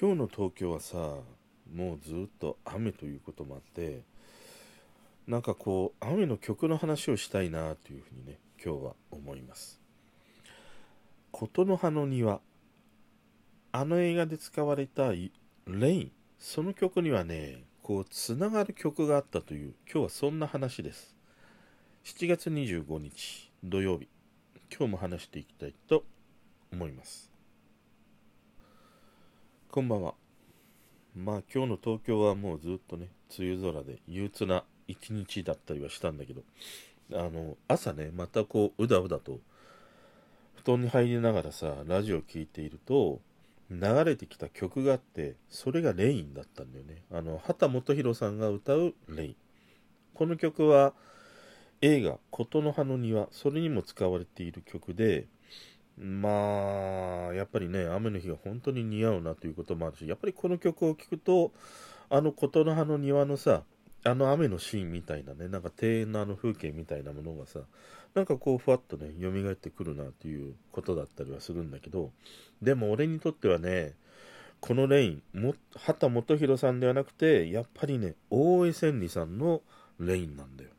今日の東京はさもうずっと雨ということもあってなんかこう雨の曲の話をしたいなというふうにね今日は思います。琴の葉の庭。あの映画で使われたレイン。その曲にはねこうつながる曲があったという今日はそんな話です。7月25日土曜日。今日も話していきたいと思います。こんばんは。まあ今日の東京はもうずっとね、梅雨空で憂鬱な一日だったりはしたんだけど、あの、朝ね、またこう、うだうだと、布団に入りながらさ、ラジオ聴いていると、流れてきた曲があって、それがレインだったんだよね。あの、畑基博さんが歌うレイン。この曲は、映画、琴の葉の庭、それにも使われている曲で、まあ、やっぱりね、雨の日が本当に似合うなということもあるし、やっぱりこの曲を聴くと、あの琴の葉の庭のさ、あの雨のシーンみたいなね、なんか庭園のあの風景みたいなものがさ、なんかこうふわっとね、蘇ってくるなということだったりはするんだけど、でも俺にとってはね、このレイン、も畑基博さんではなくて、やっぱりね、大江千里さんのレインなんだよ。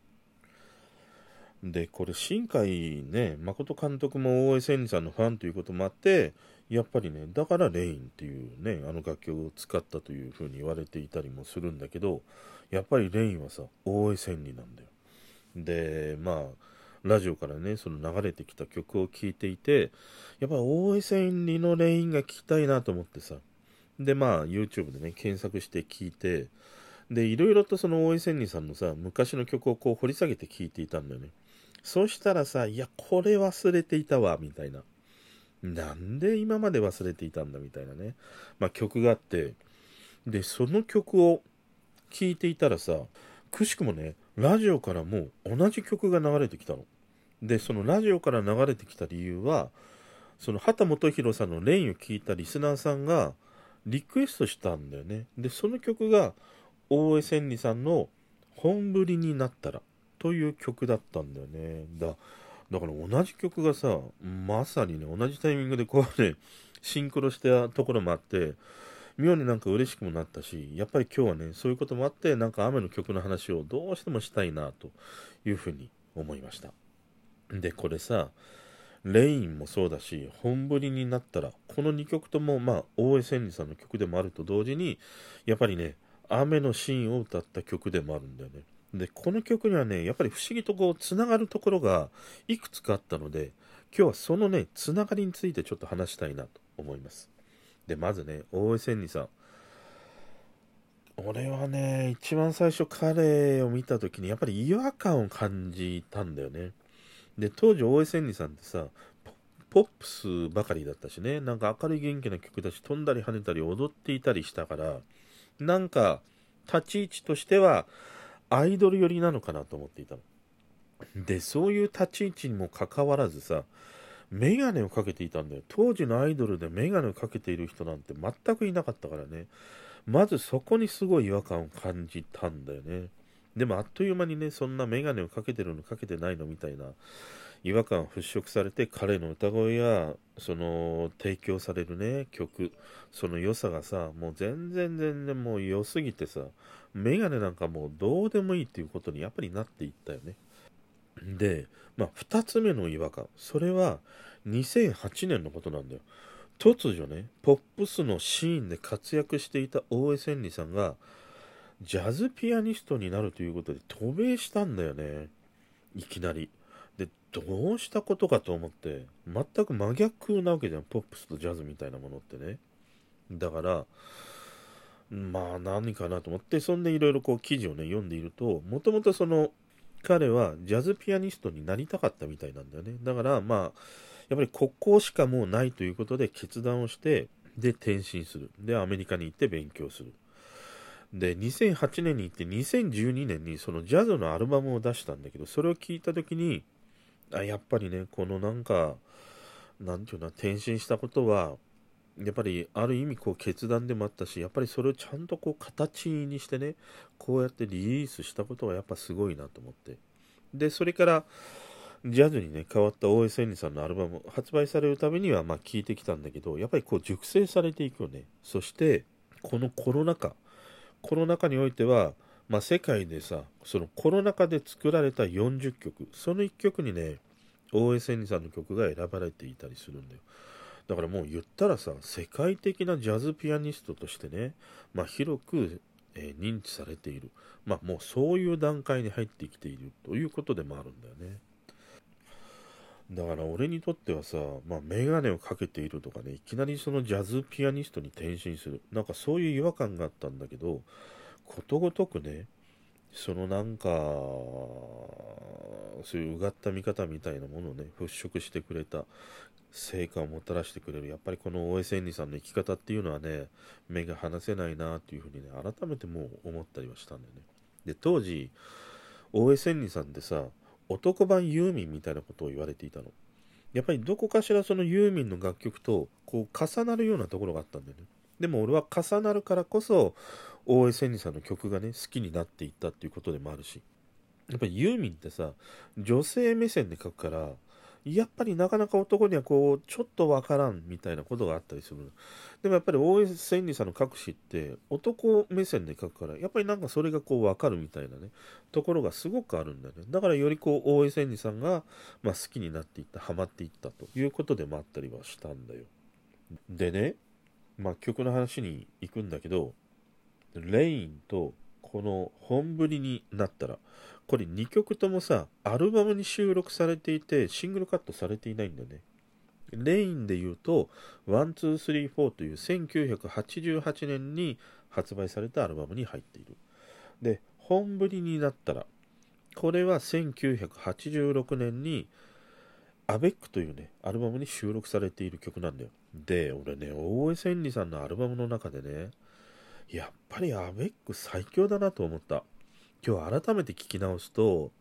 で、これ、新海ね、誠監督も大江千里さんのファンということもあって、やっぱりね、だからレインっていうね、あの楽曲を使ったというふうに言われていたりもするんだけど、やっぱりレインはさ、大江千里なんだよ。で、まあ、ラジオからね、その流れてきた曲を聴いていて、やっぱ大江千里のレインが聴きたいなと思ってさ、で、まあ、YouTube でね、検索して聴いて、で、いろいろとその大江千里さんのさ、昔の曲をこう掘り下げて聴いていたんだよね。そしたらさ、いや、これ忘れていたわ、みたいな。なんで今まで忘れていたんだ、みたいなね。まあ、曲があって、で、その曲を聴いていたらさ、くしくもね、ラジオからも同じ曲が流れてきたの。で、そのラジオから流れてきた理由は、その畑基博さんのレインを聴いたリスナーさんがリクエストしたんだよね。で、その曲が大江千里さんの本降りになったらという曲だったんだよね。だだから同じ曲がさ、まさにね、同じタイミングでこうね、シンクロしたところもあって、妙になんか嬉しくもなったし、やっぱり今日はね、そういうこともあって、なんか雨の曲の話をどうしてもしたいなというふうに思いました。で、これさ、レインもそうだし、本降りになったら、この2曲とも、まあ、大江千里さんの曲でもあると同時に、やっぱりね、雨のシーンを歌った曲でもあるんだよね。で、この曲にはね、やっぱり不思議とこう、つながるところがいくつかあったので、今日はそのね、つながりについてちょっと話したいなと思います。で、まずね、大江千里さん。俺はね、一番最初彼を見た時にやっぱり違和感を感じたんだよね。で、当時大江千里さんってさ、ポップスばかりだったしね、なんか明るい元気な曲だし、飛んだり跳ねたり踊っていたりしたから、なんか立ち位置としては、アイドル寄りなのかなと思っていたの。で、そういう立ち位置にもかかわらずさ、メガネをかけていたんだよ。当時のアイドルでメガネをかけている人なんて全くいなかったからね。まずそこにすごい違和感を感じたんだよね。でもあっという間にね、そんなメガネをかけてるのかけてないのみたいな違和感を払拭されて彼の歌声やその提供されるね曲その良さがさもう全然全然もう良すぎてさメガネなんかもうどうでもいいっていうことにやっぱりなっていったよね。でまあ2つ目の違和感。それは2008年のことなんだよ。突如ねポップスのシーンで活躍していた大江千里さんがジャズピアニストになるということで渡米したんだよね。いきなり。で、どうしたことかと思って、全く真逆なわけじゃん。ポップスとジャズみたいなものってね。だから、まあ何かなと思って、そんでいろいろこう記事をね、読んでいると、もともとその、彼はジャズピアニストになりたかったみたいなんだよね。だからまあ、やっぱり国交しかもうないということで決断をして、で、転身する。で、アメリカに行って勉強する。で、2008年に行って2012年にそのジャズのアルバムを出したんだけど、それを聞いた時に、あやっぱりね、このなんか、なんていうの、転身したことは、やっぱりある意味こう決断でもあったし、やっぱりそれをちゃんとこう形にしてね、こうやってリリースしたことはやっぱすごいなと思って。で、それから、ジャズにね、変わった大江千里さんのアルバム、発売されるためにはまあ聴いてきたんだけど、やっぱりこう熟成されていくよね。そして、このコロナ禍コロナ禍においては、まあ、世界でさそのコロナ禍で作られた40曲その1曲にね大江千里さんの曲が選ばれていたりするんだよだからもう言ったらさ世界的なジャズピアニストとしてね、まあ、広く、えー、認知されている、まあ、もうそういう段階に入ってきているということでもあるんだよねだから俺にとってはさ、まあ、メガネをかけているとかね、いきなりそのジャズピアニストに転身する。なんかそういう違和感があったんだけど、ことごとくね、そのなんか、そういううがった見方みたいなものをね、払拭してくれた成果をもたらしてくれる。やっぱりこの大江千里さんの生き方っていうのはね、目が離せないなっていうふうにね、改めてもう思ったりはしたんだよね。で、当時、大江千里さんってさ、男版ユーミンみたいなことを言われていたの。やっぱりどこかしらそのユーミンの楽曲とこう重なるようなところがあったんだよね。でも俺は重なるからこそ大江千里さんの曲がね好きになっていったっていうことでもあるしやっぱりユーミンってさ女性目線で書くからやっぱりなかなか男にはこう、ちょっとわからんみたいなことがあったりする。でもやっぱり大江千里さんの書く詩って男目線で書くから、やっぱりなんかそれがこうわかるみたいなね、ところがすごくあるんだよね。だからよりこう、大江千里さんが、まあ、好きになっていった、ハマっていったということでもあったりはしたんだよ。でね、まあ曲の話に行くんだけど、レインとこの本降りになったら、これ2曲ともさ、アルバムに収録されていて、シングルカットされていないんだよね。レインで言うと、1234という1988年に発売されたアルバムに入っている。で、本降りになったら、これは1986年に、アベックというね、アルバムに収録されている曲なんだよ。で、俺ね、大江千里さんのアルバムの中でね、やっぱりアベック最強だなと思った。今日改めて聞き直すと、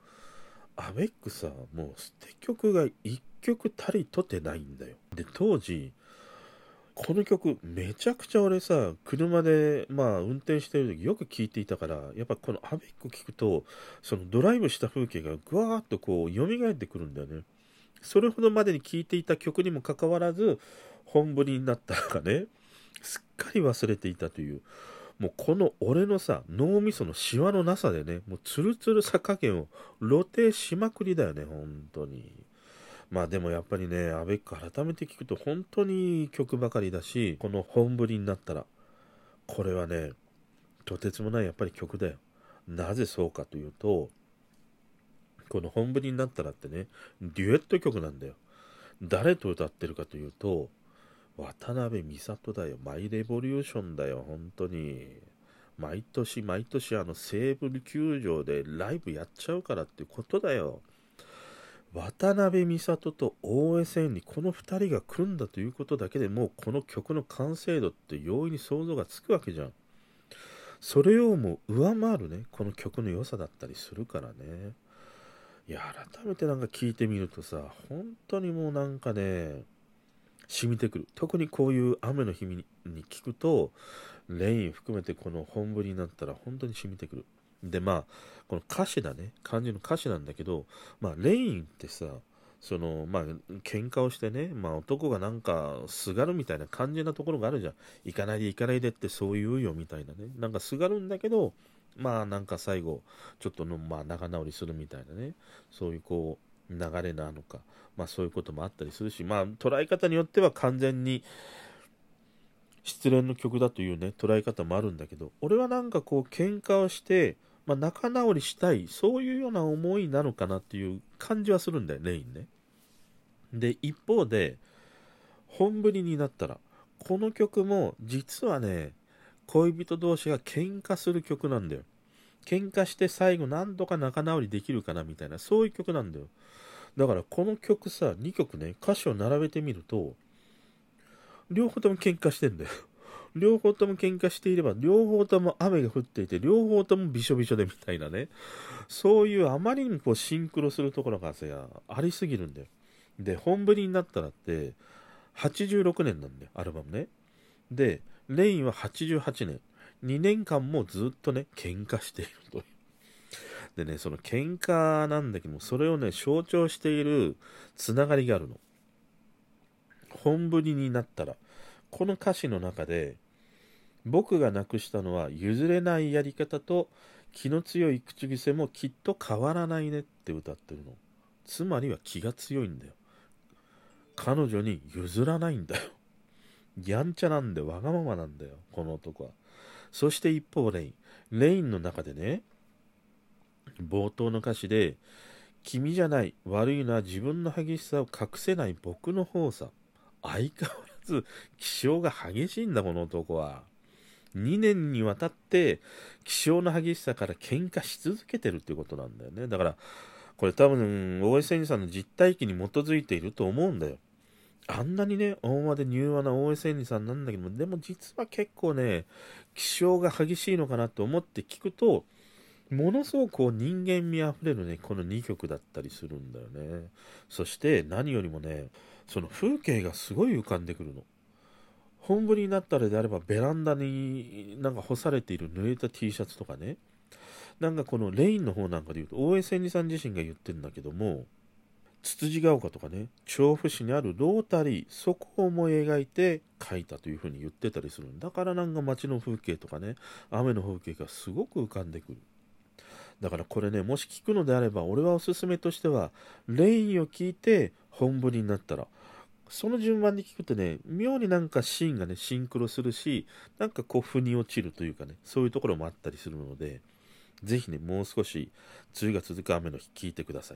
アベックさ、もう捨て曲が1曲たりとてないんだよ。で、当時、この曲めちゃくちゃ俺さ、車でまあ運転してる時よく聴いていたから、やっぱこのアベック聴くと、そのドライブした風景がぐわーっとこう蘇ってくるんだよね。それほどまでに聴いていた曲にもかかわらず、本降りになったのかね、すっかり忘れていたという。もうこの俺のさ、脳みそのシワのなさでね、もうツルツルさ加減を露呈しまくりだよね、本当に。まあでもやっぱりね、アベック改めて聞くと本当にいい曲ばかりだし、この本振りになったら、これはね、とてつもないやっぱり曲だよ。なぜそうかというと、この本振りになったらってね、デュエット曲なんだよ。誰と歌ってるかというと、渡辺美里だよ。マイレボリューションだよ。本当に。毎年毎年あの西武球場でライブやっちゃうからってことだよ。渡辺美里と大江千里、この2人が組んだということだけでもうこの曲の完成度って容易に想像がつくわけじゃん。それをもう上回るね、この曲の良さだったりするからね。や、改めてなんか聞いてみるとさ、本当にもうなんかね、染みてくる。特にこういう雨の日に聞くとレイン含めてこの本降りになったら本当に染みてくる。でまあこの歌詞だね。漢字の歌詞なんだけどまあレインってさそのまあ喧嘩をしてね、まあ、男がなんかすがるみたいな感じなところがあるじゃん。行かないで行かないでってそう言うよみたいなね。なんかすがるんだけどまあなんか最後ちょっとのまあ仲直りするみたいなね。そういうこう流れなのか、まあ、そういうこともあったりするし、まあ、捉え方によっては完全に失恋の曲だというね捉え方もあるんだけど。俺はなんかこう喧嘩をして、まあ、仲直りしたいそういうような思いなのかなっていう感じはするんだよレインね。で一方で本降りになったらこの曲も実はね恋人同士が喧嘩する曲なんだよ喧嘩して最後なんとか仲直りできるかなみたいなそういう曲なんだよだからこの曲さ、2曲ね、歌詞を並べてみると、両方とも喧嘩してんだよ。両方とも喧嘩していれば、両方とも雨が降っていて、両方ともびしょびしょでみたいなね。そういうあまりにこうシンクロするところがさ、ありすぎるんだよ。で、本降りになったらって、86年なんだよ、アルバムね。で、レインは88年。2年間もずっとね、喧嘩しているという。でね、その喧嘩なんだけども、それをね、象徴しているつながりがあるの。本降りになったら、この歌詞の中で、僕がなくしたのは譲れないやり方と気の強い口癖もきっと変わらないねって歌ってるの。つまりは気が強いんだよ。彼女に譲らないんだよ。やんちゃなんでわがままなんだよ、この男は。そして一方、レイン。レインの中でね、冒頭の歌詞で、君じゃない、悪いのは自分の激しさを隠せない僕の方さ。相変わらず気性が激しいんだ、この男は。2年にわたって気性の激しさから喧嘩し続けてるってことなんだよね。だから、これ多分、大江千里さんの実体験に基づいていると思うんだよ。あんなにね、大間で柔和な大江千里さんなんだけども、でも実は結構ね、気性が激しいのかなと思って聞くと、ものすごくこう人間味あふれるね、この2曲だったりするんだよね。そして何よりもね、その風景がすごい浮かんでくるの。本降りになったらであればベランダになんか干されている濡れた T シャツとかね。なんかこのレインの方なんかで言うと、大江千里さん自身が言ってるんだけども、つつじが丘とかね、調布市にあるロータリー、そこを思い描いて描いたというふうに言ってたりするだからなんか街の風景とかね、雨の風景がすごく浮かんでくる。だからこれね、もし聞くのであれば、俺はおすすめとしては、レインを聞いて本降りになったら、その順番に聞くとね、妙になんかシーンがね、シンクロするし、なんかこう、腑に落ちるというかね、そういうところもあったりするので、ぜひね、もう少し、梅雨が続く雨の日聞いてください。